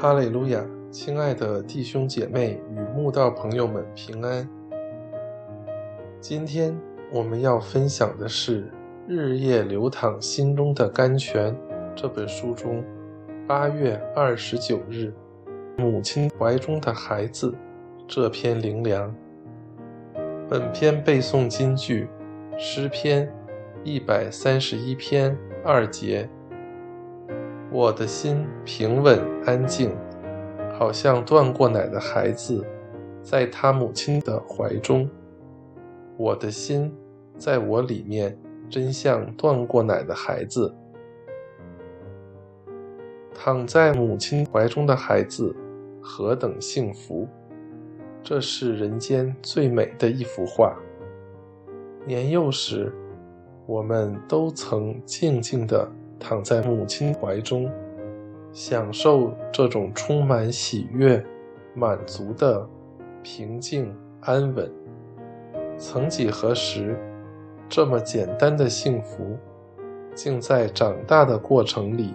哈利路亚，亲爱的弟兄姐妹与慕道朋友们平安。今天我们要分享的是《日夜流淌心中的甘泉》这本书中八月二十九日“母亲怀中的孩子”这篇灵粮。本篇背诵金句：诗篇一百三十一篇二节。我的心平稳安静，好像断过奶的孩子，在他母亲的怀中。我的心在我里面，真像断过奶的孩子。躺在母亲怀中的孩子，何等幸福！这是人间最美的一幅画。年幼时，我们都曾静静地。躺在母亲怀中，享受这种充满喜悦、满足的平静安稳。曾几何时，这么简单的幸福，竟在长大的过程里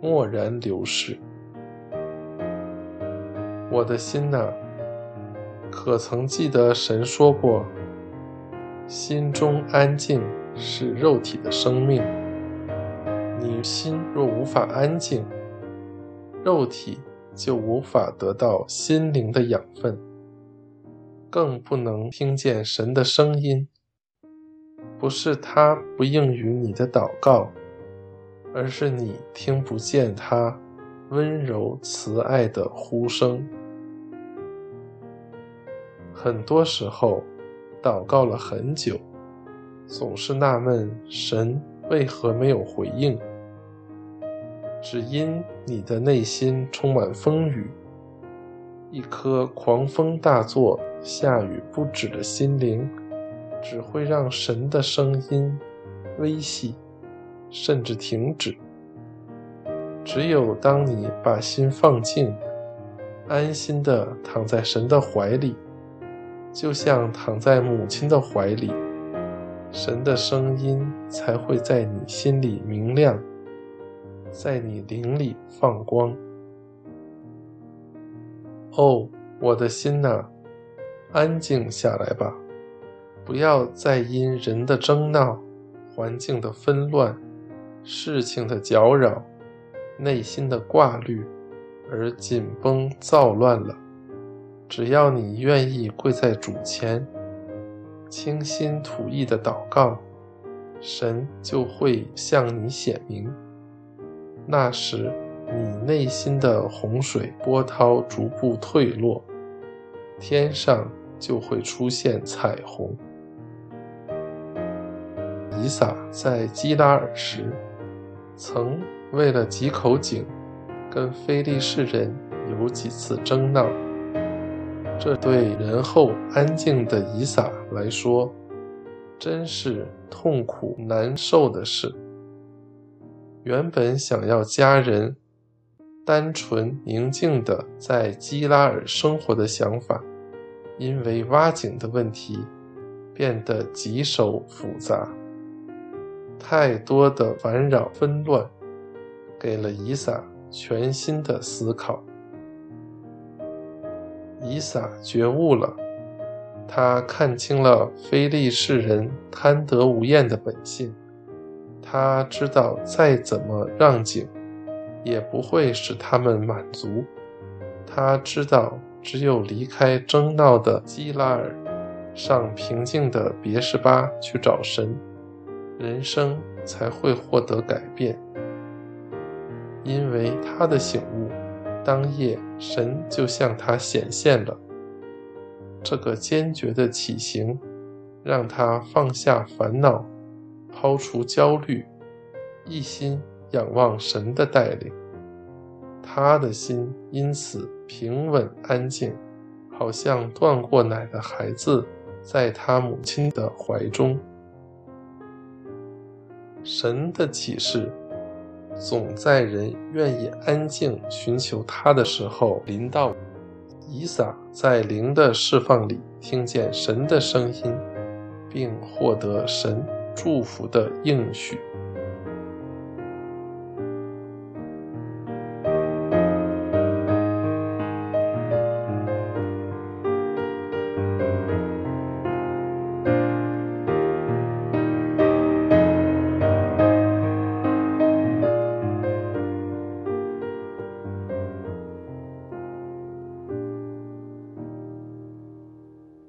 蓦然流逝。我的心呐，可曾记得神说过：“心中安静是肉体的生命。”你心若无法安静，肉体就无法得到心灵的养分，更不能听见神的声音。不是他不应允你的祷告，而是你听不见他温柔慈爱的呼声。很多时候，祷告了很久，总是纳闷神为何没有回应。只因你的内心充满风雨，一颗狂风大作、下雨不止的心灵，只会让神的声音微细，甚至停止。只有当你把心放静，安心地躺在神的怀里，就像躺在母亲的怀里，神的声音才会在你心里明亮。在你灵里放光。哦，我的心呐，安静下来吧，不要再因人的争闹、环境的纷乱、事情的搅扰、内心的挂虑而紧绷躁乱了。只要你愿意跪在主前，倾心吐意的祷告，神就会向你显明。那时，你内心的洪水波涛逐步退落，天上就会出现彩虹。以撒在基拉尔时，曾为了几口井，跟非利士人有几次争闹。这对仁厚安静的以撒来说，真是痛苦难受的事。原本想要家人单纯宁静的在基拉尔生活的想法，因为挖井的问题变得棘手复杂。太多的烦扰纷乱，给了以撒全新的思考。以撒觉悟了，他看清了非利士人贪得无厌的本性。他知道，再怎么让井，也不会使他们满足。他知道，只有离开争闹的基拉尔，上平静的别是巴去找神，人生才会获得改变。因为他的醒悟，当夜神就向他显现了。这个坚决的起行，让他放下烦恼。抛除焦虑，一心仰望神的带领，他的心因此平稳安静，好像断过奶的孩子在他母亲的怀中。神的启示总在人愿意安静寻求他的时候临到。以撒在灵的释放里听见神的声音，并获得神。祝福的应许。